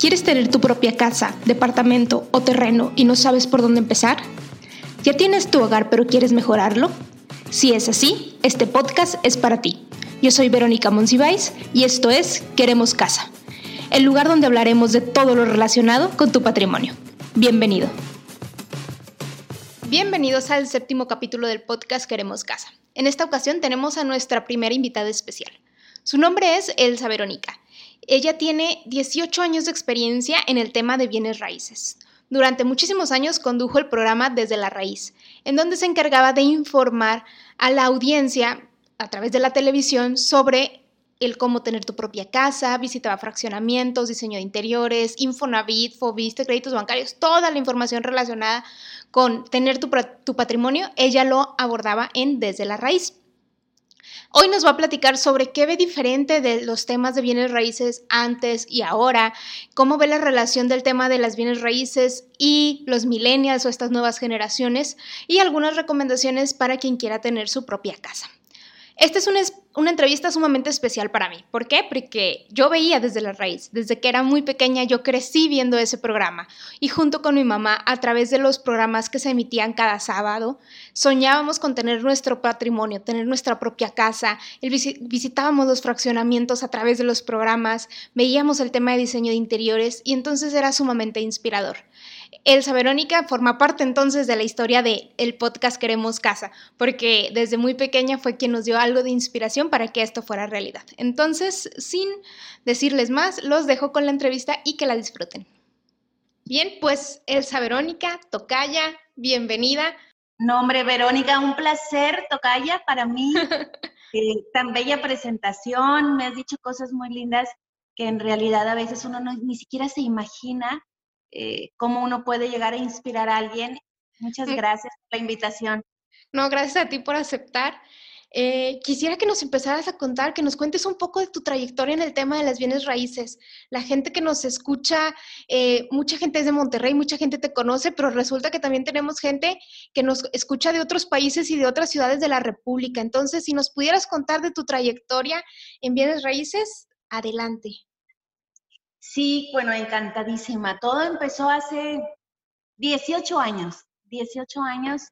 ¿Quieres tener tu propia casa, departamento o terreno y no sabes por dónde empezar? ¿Ya tienes tu hogar pero quieres mejorarlo? Si es así, este podcast es para ti. Yo soy Verónica Monsiváis y esto es Queremos Casa, el lugar donde hablaremos de todo lo relacionado con tu patrimonio. Bienvenido. Bienvenidos al séptimo capítulo del podcast Queremos Casa. En esta ocasión tenemos a nuestra primera invitada especial. Su nombre es Elsa Verónica ella tiene 18 años de experiencia en el tema de bienes raíces. Durante muchísimos años condujo el programa Desde la Raíz, en donde se encargaba de informar a la audiencia a través de la televisión sobre el cómo tener tu propia casa, visitaba fraccionamientos, diseño de interiores, Infonavit, Fobiste, créditos bancarios, toda la información relacionada con tener tu, tu patrimonio, ella lo abordaba en Desde la Raíz. Hoy nos va a platicar sobre qué ve diferente de los temas de bienes raíces antes y ahora, cómo ve la relación del tema de las bienes raíces y los millennials o estas nuevas generaciones y algunas recomendaciones para quien quiera tener su propia casa. Esta es una, entrevista sumamente especial para mí. ¿Por qué? Porque yo veía desde la raíz, desde que era muy pequeña, yo crecí viendo ese programa y junto con mi mamá, a través de los programas que se emitían cada sábado, soñábamos con tener nuestro patrimonio, tener nuestra propia casa, visitábamos los fraccionamientos a través de los programas, veíamos el tema de diseño de interiores y entonces era sumamente inspirador. Elsa Verónica forma parte entonces de la historia de el podcast Queremos Casa, porque desde muy pequeña fue quien nos dio algo de inspiración para que esto fuera realidad. Entonces, sin decirles más, los dejo con la entrevista y que la disfruten. Bien, pues Elsa Verónica, Tocaya, bienvenida. No, hombre, Verónica, un placer, Tocaya, para mí. Eh, tan bella presentación, me has dicho cosas muy lindas que en realidad a veces uno ni siquiera se imagina eh, cómo uno puede llegar a inspirar a alguien. Muchas gracias por la invitación. No, gracias a ti por aceptar. Eh, quisiera que nos empezaras a contar, que nos cuentes un poco de tu trayectoria en el tema de las bienes raíces. La gente que nos escucha, eh, mucha gente es de Monterrey, mucha gente te conoce, pero resulta que también tenemos gente que nos escucha de otros países y de otras ciudades de la República. Entonces, si nos pudieras contar de tu trayectoria en bienes raíces, adelante. Sí, bueno, encantadísima. Todo empezó hace 18 años, 18 años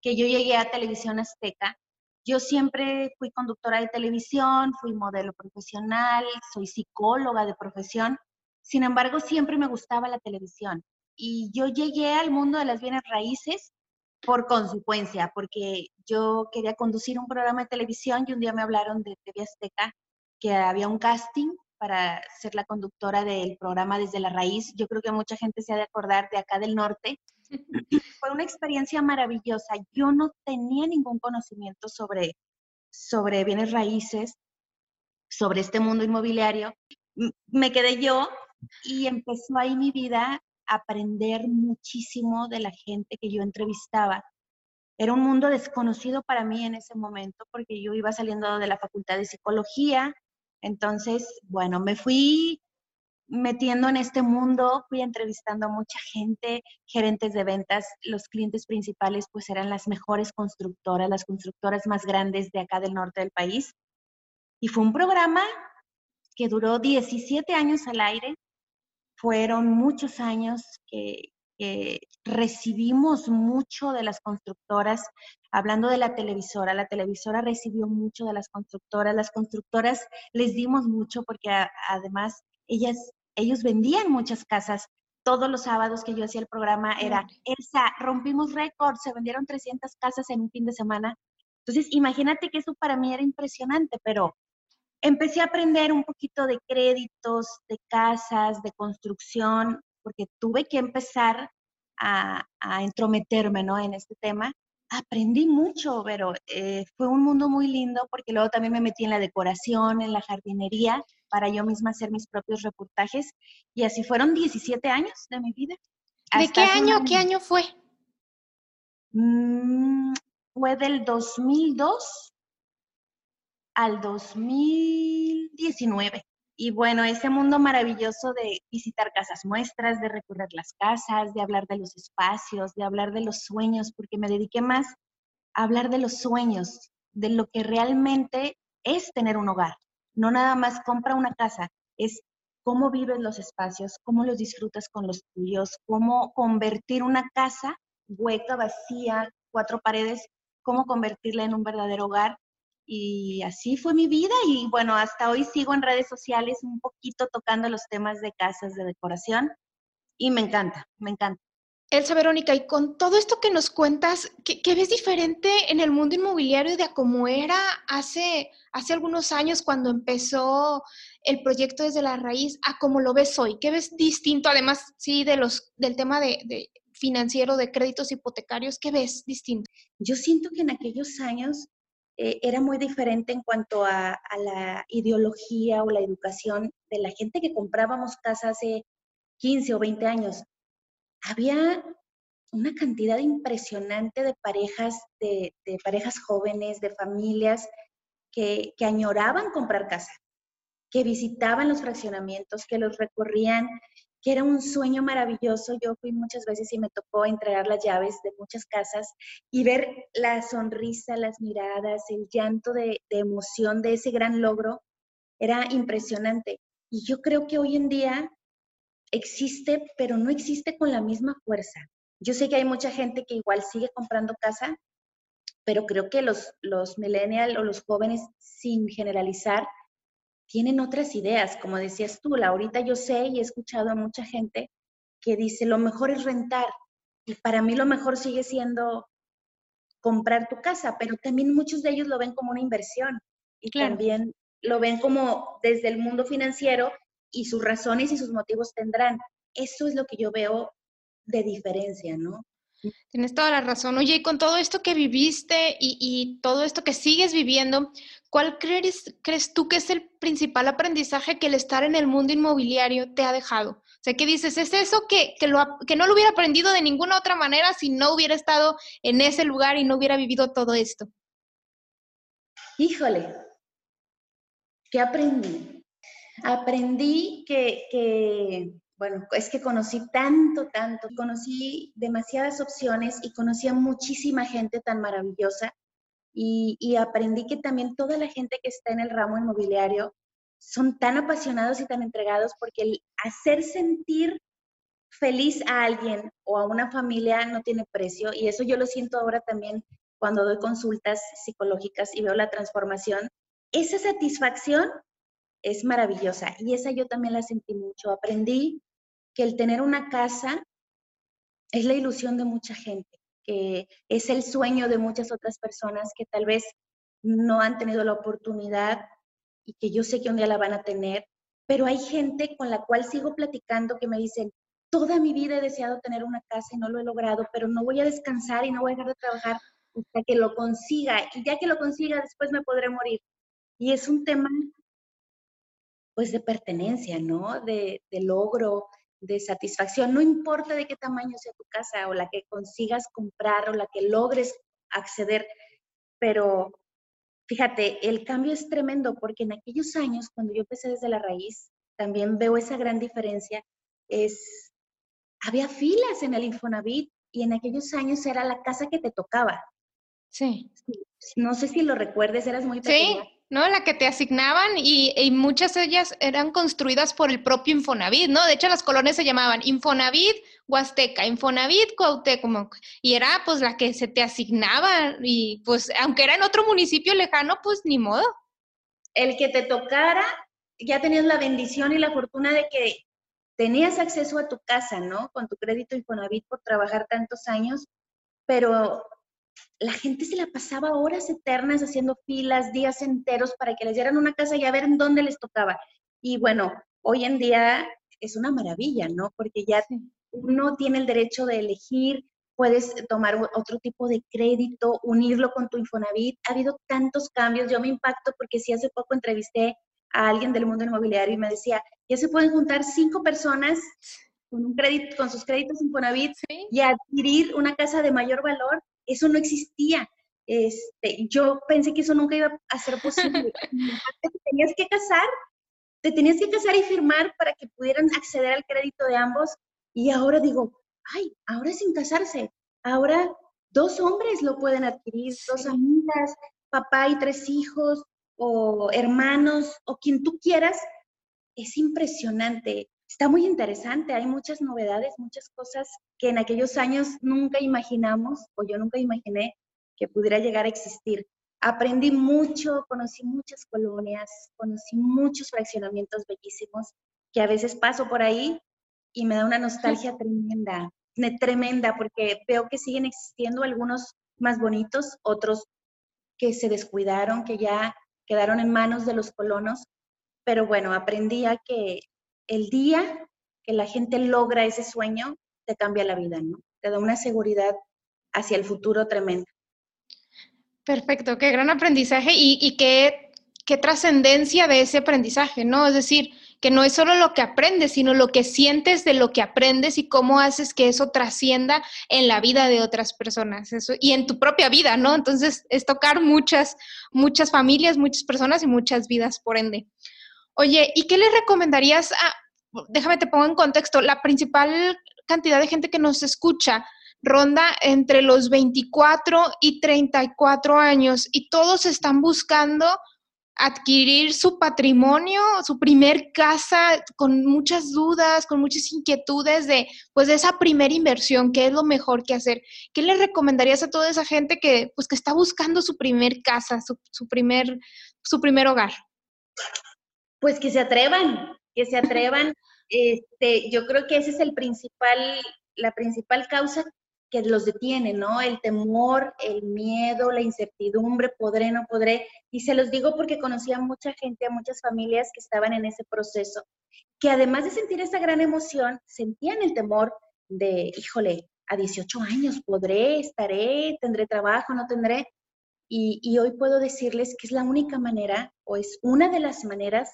que yo llegué a Televisión Azteca. Yo siempre fui conductora de televisión, fui modelo profesional, soy psicóloga de profesión. Sin embargo, siempre me gustaba la televisión. Y yo llegué al mundo de las bienes raíces por consecuencia, porque yo quería conducir un programa de televisión y un día me hablaron de TV Azteca que había un casting para ser la conductora del programa Desde la Raíz. Yo creo que mucha gente se ha de acordar de acá del norte. Fue una experiencia maravillosa. Yo no tenía ningún conocimiento sobre, sobre bienes raíces, sobre este mundo inmobiliario. Me quedé yo y empezó ahí mi vida a aprender muchísimo de la gente que yo entrevistaba. Era un mundo desconocido para mí en ese momento porque yo iba saliendo de la Facultad de Psicología, entonces, bueno, me fui metiendo en este mundo, fui entrevistando a mucha gente, gerentes de ventas, los clientes principales pues eran las mejores constructoras, las constructoras más grandes de acá del norte del país. Y fue un programa que duró 17 años al aire, fueron muchos años que, recibimos mucho de las constructoras, hablando de la televisora, la televisora recibió mucho de las constructoras, las constructoras les dimos mucho porque además ellas, ellos vendían muchas casas. Todos los sábados que yo hacía el programa era, Elsa, rompimos récord, se vendieron 300 casas en un fin de semana. Entonces, imagínate que eso para mí era impresionante, pero empecé a aprender un poquito de créditos, de casas, de construcción, porque tuve que empezar a, entrometerme ¿no? en este tema. Aprendí mucho, pero eh, fue un mundo muy lindo porque luego también me metí en la decoración, en la jardinería, para yo misma hacer mis propios reportajes. Y así fueron 17 años de mi vida. ¿De qué año, qué año fue? Mm, fue del 2002 al 2019. Y bueno, ese mundo maravilloso de visitar casas muestras, de recorrer las casas, de hablar de los espacios, de hablar de los sueños, porque me dediqué más a hablar de los sueños, de lo que realmente es tener un hogar. No nada más compra una casa, es cómo vives los espacios, cómo los disfrutas con los tuyos, cómo convertir una casa hueca, vacía, cuatro paredes, cómo convertirla en un verdadero hogar. Y así fue mi vida y bueno, hasta hoy sigo en redes sociales un poquito tocando los temas de casas de decoración y me encanta, me encanta. Elsa Verónica, y con todo esto que nos cuentas, ¿qué, ves diferente en el mundo inmobiliario de cómo era hace, hace algunos años cuando empezó el proyecto desde la raíz a cómo lo ves hoy? ¿Qué ves distinto, además, sí, de los, del tema de, financiero, de créditos hipotecarios? ¿Qué ves distinto? Yo siento que en aquellos años eh, era muy diferente en cuanto a, la ideología o la educación de la gente que comprábamos casas hace 15 o 20 años. Había una cantidad impresionante de parejas, de, parejas jóvenes, de familias que, añoraban comprar casa, que visitaban los fraccionamientos, que los recorrían, que era un sueño maravilloso. Yo fui muchas veces y me tocó entregar las llaves de muchas casas y ver la sonrisa, las miradas, el llanto de, emoción de ese gran logro. Era impresionante. Y yo creo que hoy en día existe, pero no existe con la misma fuerza. Yo sé que hay mucha gente que igual sigue comprando casa, pero creo que los, los millennials o los jóvenes, sin generalizar, tienen otras ideas. Como decías tú, ahorita yo sé y he escuchado a mucha gente que dice, lo mejor es rentar. Y para mí lo mejor sigue siendo comprar tu casa, pero también muchos de ellos lo ven como una inversión y también lo ven como desde el mundo financiero y sus razones y sus motivos tendrán. Eso es lo que yo veo de diferencia, ¿no? Tienes toda la razón. Oye, y con todo esto que viviste y, todo esto que sigues viviendo, ¿cuál crees, crees tú que es el principal aprendizaje que el estar en el mundo inmobiliario te ha dejado? O sea, ¿qué dices? ¿Es eso que, que, que no lo hubiera aprendido de ninguna otra manera si no hubiera estado en ese lugar y no hubiera vivido todo esto? Híjole, ¿qué aprendí? aprendí que, bueno, es que conocí tanto, tanto, conocí demasiadas opciones y conocí a muchísima gente tan maravillosa y, aprendí que también toda la gente que está en el ramo inmobiliario son tan apasionados y tan entregados porque el hacer sentir feliz a alguien o a una familia no tiene precio y eso yo lo siento ahora también cuando doy consultas psicológicas y veo la transformación. Esa satisfacción es maravillosa y esa yo también la sentí mucho. Aprendí que el tener una casa es la ilusión de mucha gente, que es el sueño de muchas otras personas que tal vez no han tenido la oportunidad y que yo sé que un día la van a tener, pero hay gente con la cual sigo platicando que me dicen, toda mi vida he deseado tener una casa y no lo he logrado, pero no voy a descansar y no voy a dejar de trabajar hasta que lo consiga y ya que lo consiga después me podré morir. Y es un tema pues de pertenencia, ¿no? De, logro, de satisfacción. No importa de qué tamaño sea tu casa o la que consigas comprar o la que logres acceder, pero fíjate, el cambio es tremendo porque en aquellos años, cuando yo empecé desde la raíz, también veo esa gran diferencia, es, había filas en el Infonavit y en aquellos años era la casa que te tocaba. Sí. No sé si lo recuerdes, eras muy pequeña. Sí. ¿No? La que te asignaban y, muchas de ellas eran construidas por el propio Infonavit, ¿no? De hecho, las colonias se llamaban Infonavit Huasteca, Infonavit Cuauhtémoc, y era pues la que se te asignaba y pues aunque era en otro municipio lejano, pues ni modo. El que te tocara, ya tenías la bendición y la fortuna de que tenías acceso a tu casa, ¿no? Con tu crédito Infonavit por trabajar tantos años, pero la gente se la pasaba horas eternas haciendo filas, días enteros para que les dieran una casa y a ver en dónde les tocaba. Y bueno, hoy en día es una maravilla, ¿no? Porque ya uno tiene el derecho de elegir, puedes tomar otro tipo de crédito, unirlo con tu Infonavit. Ha habido tantos cambios. Yo me impacto porque sí hace poco entrevisté a alguien del mundo inmobiliario y me decía, ya se pueden juntar cinco personas con un crédito, con sus créditos Infonavit y adquirir una casa de mayor valor eso no existía. Este, yo pensé que eso nunca iba a ser posible. te tenías que casar, te tenías que casar y firmar para que pudieran acceder al crédito de ambos. Y ahora digo, ay, ahora sin casarse, ahora dos hombres lo pueden adquirir, dos amigas, papá y tres hijos, o hermanos, o quien tú quieras, es impresionante. Está muy interesante, hay muchas novedades, muchas cosas que en aquellos años nunca imaginamos o yo nunca imaginé que pudiera llegar a existir. Aprendí mucho, conocí muchas colonias, conocí muchos fraccionamientos bellísimos que a veces paso por ahí y me da una nostalgia tremenda, tremenda, porque veo que siguen existiendo algunos más bonitos, otros que se descuidaron, que ya quedaron en manos de los colonos. Pero bueno, aprendí a que el día que la gente logra ese sueño, te cambia la vida, ¿no? Te da una seguridad hacia el futuro tremenda. Perfecto, qué gran aprendizaje y, y qué, qué trascendencia de ese aprendizaje, ¿no? Es decir, que no es solo lo que aprendes, sino lo que sientes de lo que aprendes y cómo haces que eso trascienda en la vida de otras personas eso, y en tu propia vida, ¿no? Entonces es tocar muchas, muchas familias, muchas personas y muchas vidas, por ende. Oye, ¿y qué le recomendarías a, déjame te pongo en contexto, la principal cantidad de gente que nos escucha ronda entre los 24 y 34 años y todos están buscando adquirir su patrimonio, su primer casa, con muchas dudas, con muchas inquietudes de, pues, esa primera inversión, qué es lo mejor que hacer. ¿Qué le recomendarías a toda esa gente que, pues, que está buscando su primer casa, su, su primer, su primer hogar? Pues que se atrevan, que se atrevan. Este, yo creo que ese es el principal, la principal causa que los detiene, ¿no? El temor, el miedo, la incertidumbre, podré, no podré. Y se los digo porque conocí a mucha gente, a muchas familias que estaban en ese proceso, que además de sentir esa gran emoción, sentían el temor de, híjole, a 18 años podré, estaré, tendré trabajo, no tendré. Y, y hoy puedo decirles que es la única manera, o es una de las maneras,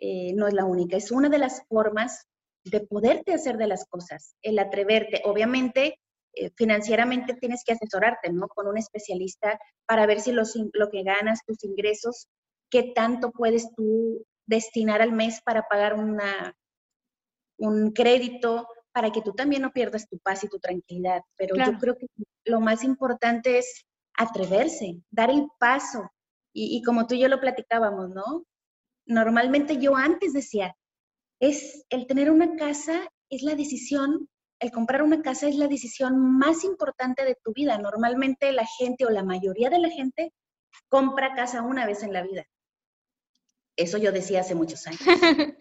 eh, no es la única, es una de las formas de poderte hacer de las cosas, el atreverte. Obviamente, eh, financieramente tienes que asesorarte, ¿no? Con un especialista para ver si los, lo que ganas, tus ingresos, qué tanto puedes tú destinar al mes para pagar una, un crédito, para que tú también no pierdas tu paz y tu tranquilidad. Pero yo creo que lo más importante es atreverse, dar el paso. Y, y, como tú y yo lo platicábamos, ¿no? Normalmente yo antes decía, es el tener una casa es la decisión el comprar una casa es la decisión más importante de tu vida. Normalmente la gente o la mayoría de la gente compra casa una vez en la vida. Eso yo decía hace muchos años.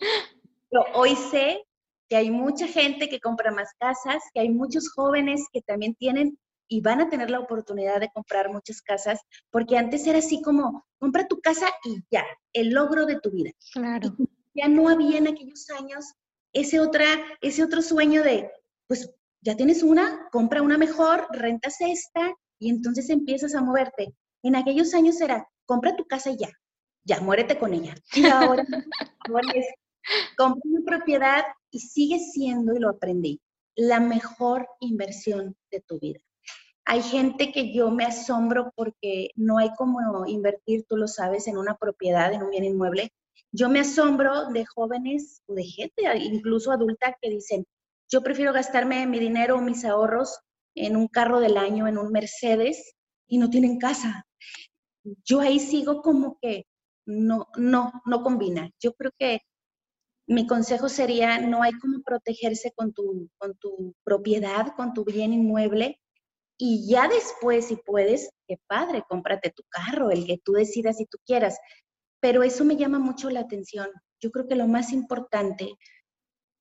Pero hoy sé que hay mucha gente que compra más casas, que hay muchos jóvenes que también tienen y van a tener la oportunidad de comprar muchas casas, porque antes era así como, compra tu casa y ya, el logro de tu vida. Claro. ya no había en aquellos años ese, otra, ese otro sueño de, pues ya tienes una, compra una mejor, rentas esta y entonces empiezas a moverte. En aquellos años era, compra tu casa y ya, ya, muérete con ella. Y ahora, ahora es, compra una propiedad y sigue siendo, y lo aprendí, la mejor inversión de tu vida. Hay gente que yo me asombro porque no hay como invertir, tú lo sabes, en una propiedad, en un bien inmueble. Yo me asombro de jóvenes o de gente, incluso adulta, que dicen, yo prefiero gastarme mi dinero o mis ahorros en un carro del año, en un Mercedes, y no tienen casa. Yo ahí sigo como que no, no, no combina. Yo creo que mi consejo sería, no hay como protegerse con tu, con tu propiedad, con tu bien inmueble, y ya después, si puedes, qué padre, cómprate tu carro, el que tú decidas si tú quieras. Pero eso me llama mucho la atención. Yo creo que lo más importante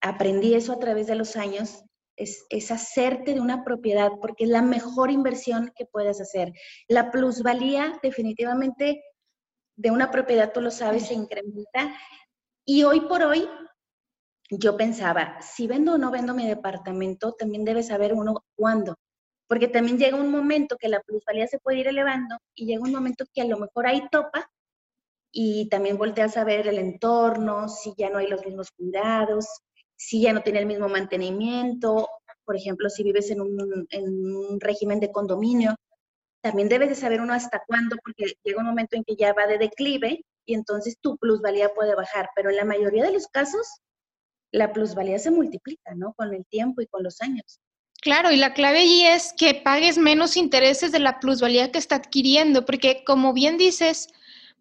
aprendí eso a través de los años, es, hacerte de una propiedad porque es la mejor inversión que puedes hacer. La plusvalía definitivamente de una propiedad, tú lo sabes, se incrementa. Y hoy por hoy, yo pensaba, si vendo o no vendo mi departamento, también debe saber uno cuándo. Porque también llega un momento que la plusvalía se puede ir elevando y llega un momento que a lo mejor ahí topa y también volteas a ver el entorno, si ya no hay los mismos cuidados, si ya no tiene el mismo mantenimiento, por ejemplo, si vives en un, régimen de condominio, también debes de saber uno hasta cuándo, porque llega un momento en que ya va de declive y entonces tu plusvalía puede bajar, pero en la mayoría de los casos la plusvalía se multiplica, ¿no? Con el tiempo y con los años. Claro, y la clave allí es que pagues menos intereses de la plusvalía que está adquiriendo, porque como bien dices,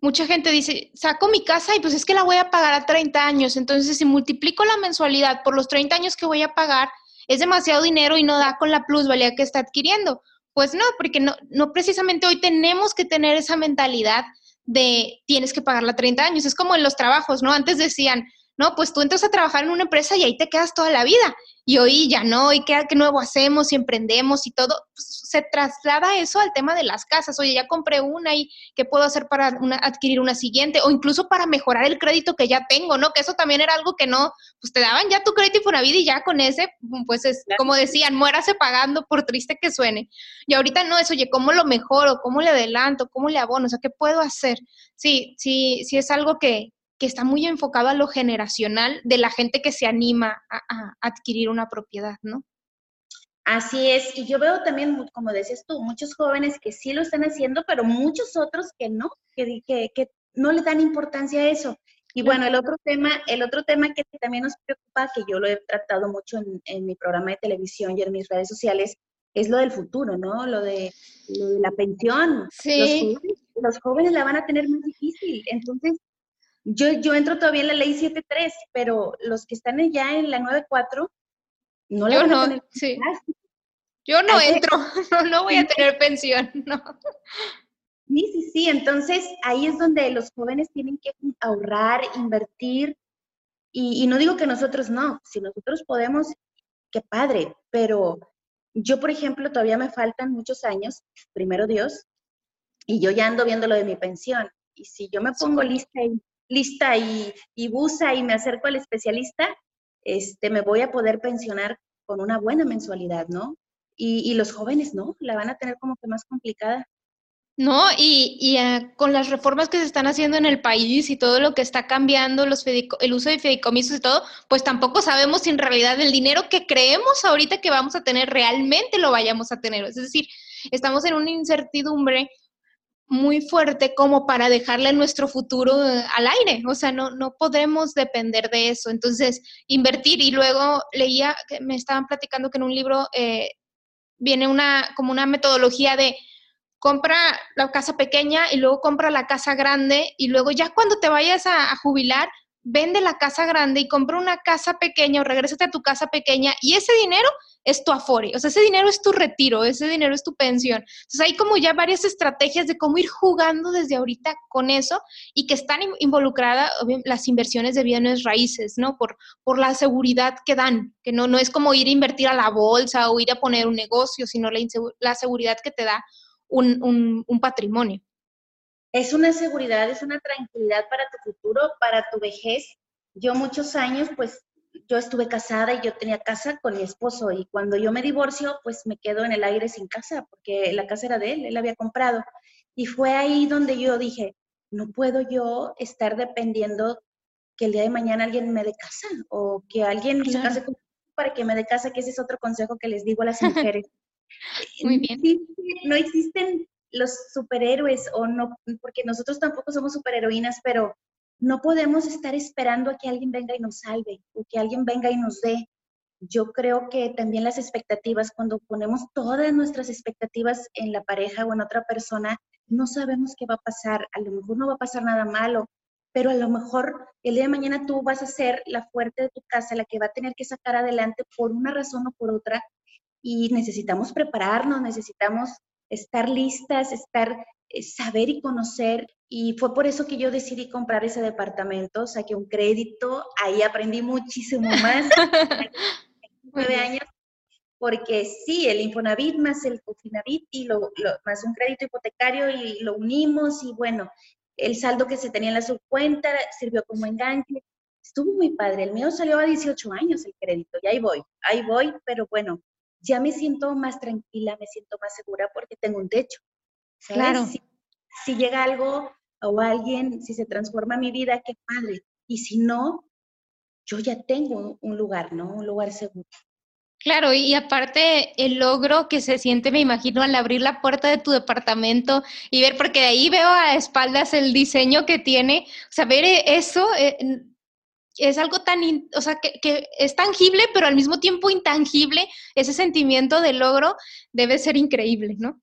mucha gente dice, saco mi casa y pues es que la voy a pagar a 30 años, entonces si multiplico la mensualidad por los 30 años que voy a pagar, es demasiado dinero y no da con la plusvalía que está adquiriendo. Pues no, porque no, no precisamente hoy tenemos que tener esa mentalidad de tienes que pagarla 30 años. Es como en los trabajos, ¿no? Antes decían, no, pues tú entras a trabajar en una empresa y ahí te quedas toda la vida. Y hoy ya no, y qué, qué nuevo hacemos y emprendemos y todo. Pues, se traslada eso al tema de las casas. Oye, ya compré una y qué puedo hacer para adquirir una siguiente o incluso para mejorar el crédito que ya tengo, ¿no? Que eso también era algo que no, pues te daban ya tu crédito vida y ya con ese, pues es como decían, muérase pagando por triste que suene. Y ahorita no es, oye, ¿cómo lo mejoro? ¿Cómo le adelanto? ¿Cómo le abono? O sea, ¿qué puedo hacer? Sí, sí, sí es algo que, que está muy enfocado a lo generacional de la gente que se anima a, adquirir una propiedad, ¿no? Así es, y yo veo también, como decías tú, muchos jóvenes que sí lo están haciendo, pero muchos otros que no, que, que, no le dan importancia a eso. Y bueno, el otro tema, el otro tema que también nos preocupa, que yo lo he tratado mucho en, mi programa de televisión y en mis redes sociales, es lo del futuro, ¿no? Lo de, la pensión. Sí. Los los jóvenes la van a tener muy difícil. Entonces, yo, yo entro todavía en la ley 7.3, pero los que están ya en la 9.4 no la yo van no, a tener. Sí. Yo no entro, no, voy a tener pensión, no. Sí, sí, sí. Entonces ahí es donde los jóvenes tienen que ahorrar, invertir. Y, y no digo que nosotros no, si nosotros podemos, qué padre, pero yo, por ejemplo, todavía me faltan muchos años, primero Dios, y yo ya ando viendo lo de mi pensión. Y si yo me pongo lista y lista y, y busa y me acerco al especialista, este, me voy a poder pensionar con una buena mensualidad, ¿no? Y, los jóvenes no, la van a tener como que más complicada. No, y, y eh, con las reformas que se están haciendo en el país y todo lo que está cambiando, los el uso de fideicomisos y todo, pues tampoco sabemos si en realidad el dinero que creemos ahorita que vamos a tener realmente lo vayamos a tener. Es decir, estamos en una incertidumbre muy fuerte como para dejarle nuestro futuro eh, al aire. O sea, no, no podremos depender de eso. Entonces, invertir. Y luego leía, me estaban platicando que en un libro eh, viene una, como una metodología de compra la casa pequeña y luego compra la casa grande y luego ya cuando te vayas a jubilar, vende la casa grande y compra una casa pequeña o regrésate a tu casa pequeña y ese dinero es tu afore, o sea, ese dinero es tu retiro, ese dinero es tu pensión. Entonces hay como ya varias estrategias de cómo ir jugando desde ahorita con eso y que están involucradas las inversiones de bienes raíces, ¿no? Por, por la seguridad que dan, que no, no es como ir a invertir a la bolsa o ir a poner un negocio, sino la, la seguridad que te da un, un patrimonio. Es una seguridad, es una tranquilidad para tu futuro, para tu vejez. Yo muchos años, pues yo estuve casada y yo tenía casa con mi esposo y cuando yo me divorcio, pues me quedo en el aire sin casa porque la casa era de él, él había comprado. Y fue ahí donde yo dije, no puedo yo estar dependiendo que el día de mañana alguien me dé casa o que alguien se case para que me dé casa, que ese es otro consejo que les digo a las mujeres. Muy bien. no existen los superhéroes o no, porque nosotros tampoco somos superheroínas, pero no podemos estar esperando a que alguien venga y nos salve o que alguien venga y nos dé. Yo creo que también las expectativas, cuando ponemos todas nuestras expectativas en la pareja o en otra persona, no sabemos qué va a pasar. A lo mejor no va a pasar nada malo, pero a lo mejor el día de mañana tú vas a ser la fuerte de tu casa, la que va a tener que sacar adelante por una razón o por otra. Y necesitamos prepararnos, necesitamos estar listas, estar, eh, saber y conocer y fue por eso que yo decidí comprar ese departamento, saqué un crédito, ahí aprendí muchísimo más, nueve años, porque sí, el Infonavit más el Cofinavit y lo, más un crédito hipotecario y lo unimos y bueno, el saldo que se tenía en la subcuenta sirvió como enganche. Estuvo muy padre, el mío salió a 18 años el crédito y ahí voy, ahí voy, pero bueno, ya me siento más tranquila, me siento más segura porque tengo un techo. Claro si llega algo o alguien, si se transforma mi vida, qué padre. Y si no, yo ya tengo un lugar, ¿no? Un lugar seguro. Claro, y aparte el logro que se siente, me imagino, al abrir la puerta de tu departamento y ver, porque de ahí veo a espaldas el diseño que tiene, o sea, ver eso eh, es algo tan, o sea, que, que, es tangible, pero al mismo tiempo intangible, ese sentimiento de logro debe ser increíble, ¿no?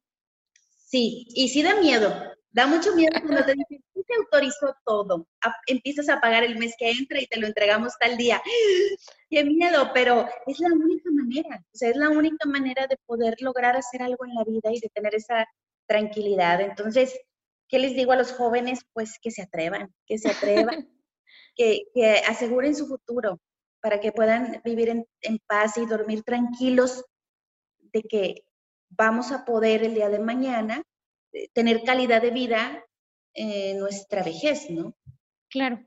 Sí, y sí da miedo, Da mucho miedo cuando te dicen, te autorizó todo. empiezas a pagar el mes que entra y te lo entregamos tal día. ¡Qué miedo! Pero es la única manera, o sea, es la única manera de poder lograr hacer algo en la vida y de tener esa tranquilidad. Entonces, ¿qué les digo a los jóvenes? Pues que se atrevan, que se atrevan, que, aseguren su futuro para que puedan vivir en, paz y dormir tranquilos de que vamos a poder el día de mañana eh, tener calidad de vida en nuestra vejez, ¿no? Claro.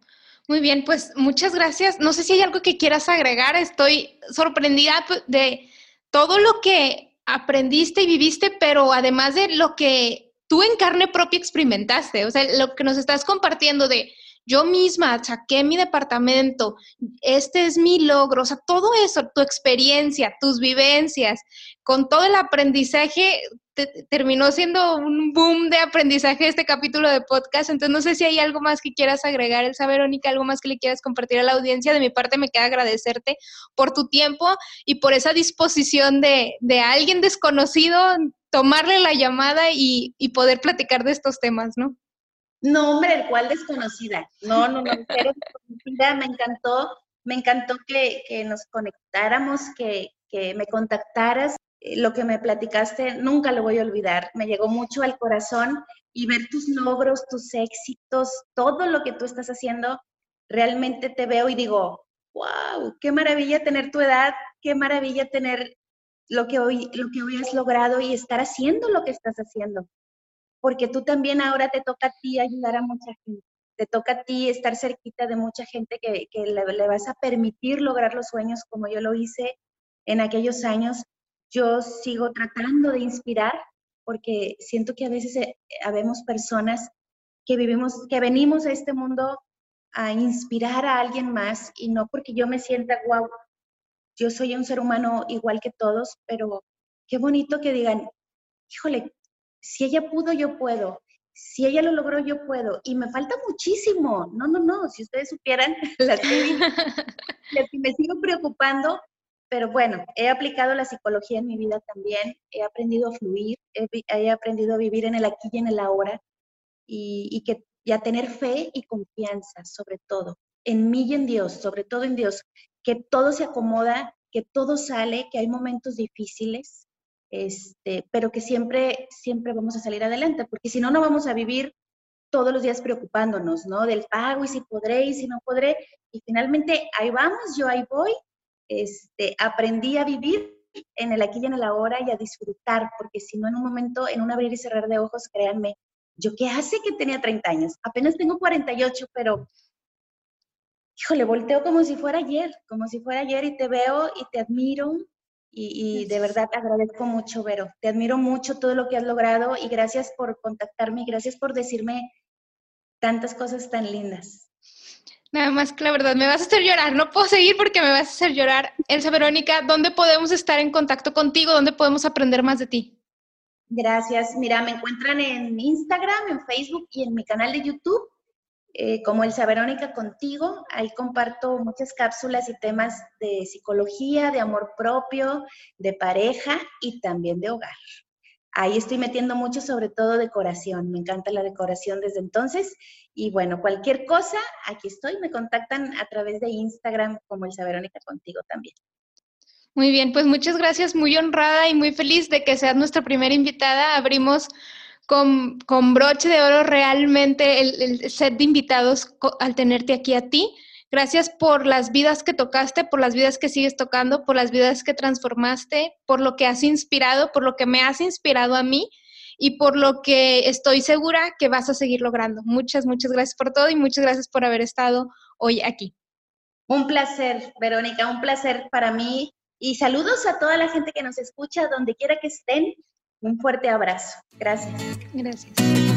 Muy bien, pues muchas gracias. No sé si hay algo que quieras agregar. Estoy sorprendida de todo lo que aprendiste y viviste, pero además de lo que tú en carne propia experimentaste, o sea, lo que nos estás compartiendo de yo misma saqué mi departamento, este es mi logro, o sea, todo eso, tu experiencia, tus vivencias, con todo el aprendizaje, terminó siendo un boom de aprendizaje este capítulo de podcast. Entonces, no sé si hay algo más que quieras agregar, Elsa Verónica, algo más que le quieras compartir a la audiencia. De mi parte, me queda agradecerte por tu tiempo y por esa disposición de, de alguien desconocido tomarle la llamada y, y poder platicar de estos temas, ¿no? No, hombre, el cual desconocida. No, no, no, pero desconocida. Me encantó, me encantó que, que nos conectáramos, que, que me contactaras. Eh, lo que me platicaste, nunca lo voy a olvidar. Me llegó mucho al corazón y ver tus logros, tus éxitos, todo lo que tú estás haciendo, realmente te veo y digo, wow, qué maravilla tener tu edad, qué maravilla tener lo que hoy, lo que hoy has logrado y estar haciendo lo que estás haciendo porque tú también ahora te toca a ti ayudar a mucha gente, te toca a ti estar cerquita de mucha gente que, le, vas a permitir lograr los sueños como yo lo hice en aquellos años. Yo sigo tratando de inspirar porque siento que a veces eh, habemos personas que vivimos, que venimos a este mundo a inspirar a alguien más y no porque yo me sienta guau, yo soy un ser humano igual que todos, pero qué bonito que digan, híjole, si ella pudo, yo puedo. Si ella lo logró, yo puedo. Y me falta muchísimo. No, no, no. Si ustedes supieran las que, me sigo preocupando, pero bueno, he aplicado la psicología en mi vida también. He aprendido a fluir, he, aprendido a vivir en el aquí y en el ahora y, que, y a tener fe y confianza, sobre todo, en mí y en Dios, sobre todo en Dios, que todo se acomoda, que todo sale, que hay momentos difíciles, este, pero que siempre, siempre vamos a salir adelante, porque si no, no vamos a vivir todos los días preocupándonos, ¿no? Del pago y si podré y si no podré. Y finalmente ahí vamos, yo ahí voy. Este, aprendí a vivir en el aquí y en el ahora y a disfrutar, porque si no en un momento, en un abrir y cerrar de ojos, créanme, yo qué hace que tenía 30 años, apenas tengo 48, pero híjole, volteo como si fuera ayer, como si fuera ayer y te veo y te admiro y, de verdad agradezco mucho, Vero. Te admiro mucho todo lo que has logrado y gracias por contactarme y gracias por decirme tantas cosas tan lindas. Nada más que la verdad, me vas a hacer llorar. No puedo seguir porque me vas a hacer llorar. Elsa Verónica, ¿dónde podemos estar en contacto contigo? ¿Dónde podemos aprender más de ti? Gracias. Mira, me encuentran en Instagram, en Facebook y en mi canal de YouTube eh, como Elsa Verónica contigo. Ahí comparto muchas cápsulas y temas de psicología, de amor propio, de pareja y también de hogar. Ahí estoy metiendo mucho, sobre todo decoración. Me encanta la decoración desde entonces. Y bueno, cualquier cosa, aquí estoy. Me contactan a través de Instagram como Elsa Verónica contigo también. Muy bien, pues muchas gracias. Muy honrada y muy feliz de que seas nuestra primera invitada. Abrimos con, broche de oro realmente el, set de invitados al tenerte aquí a ti. Gracias por las vidas que tocaste, por las vidas que sigues tocando, por las vidas que transformaste, por lo que has inspirado, por lo que me has inspirado a mí y por lo que estoy segura que vas a seguir logrando. Muchas, muchas gracias por todo y muchas gracias por haber estado hoy aquí. Un placer, Verónica, un placer para mí. Y saludos a toda la gente que nos escucha, donde quiera que estén. Un fuerte abrazo. Gracias. Gracias.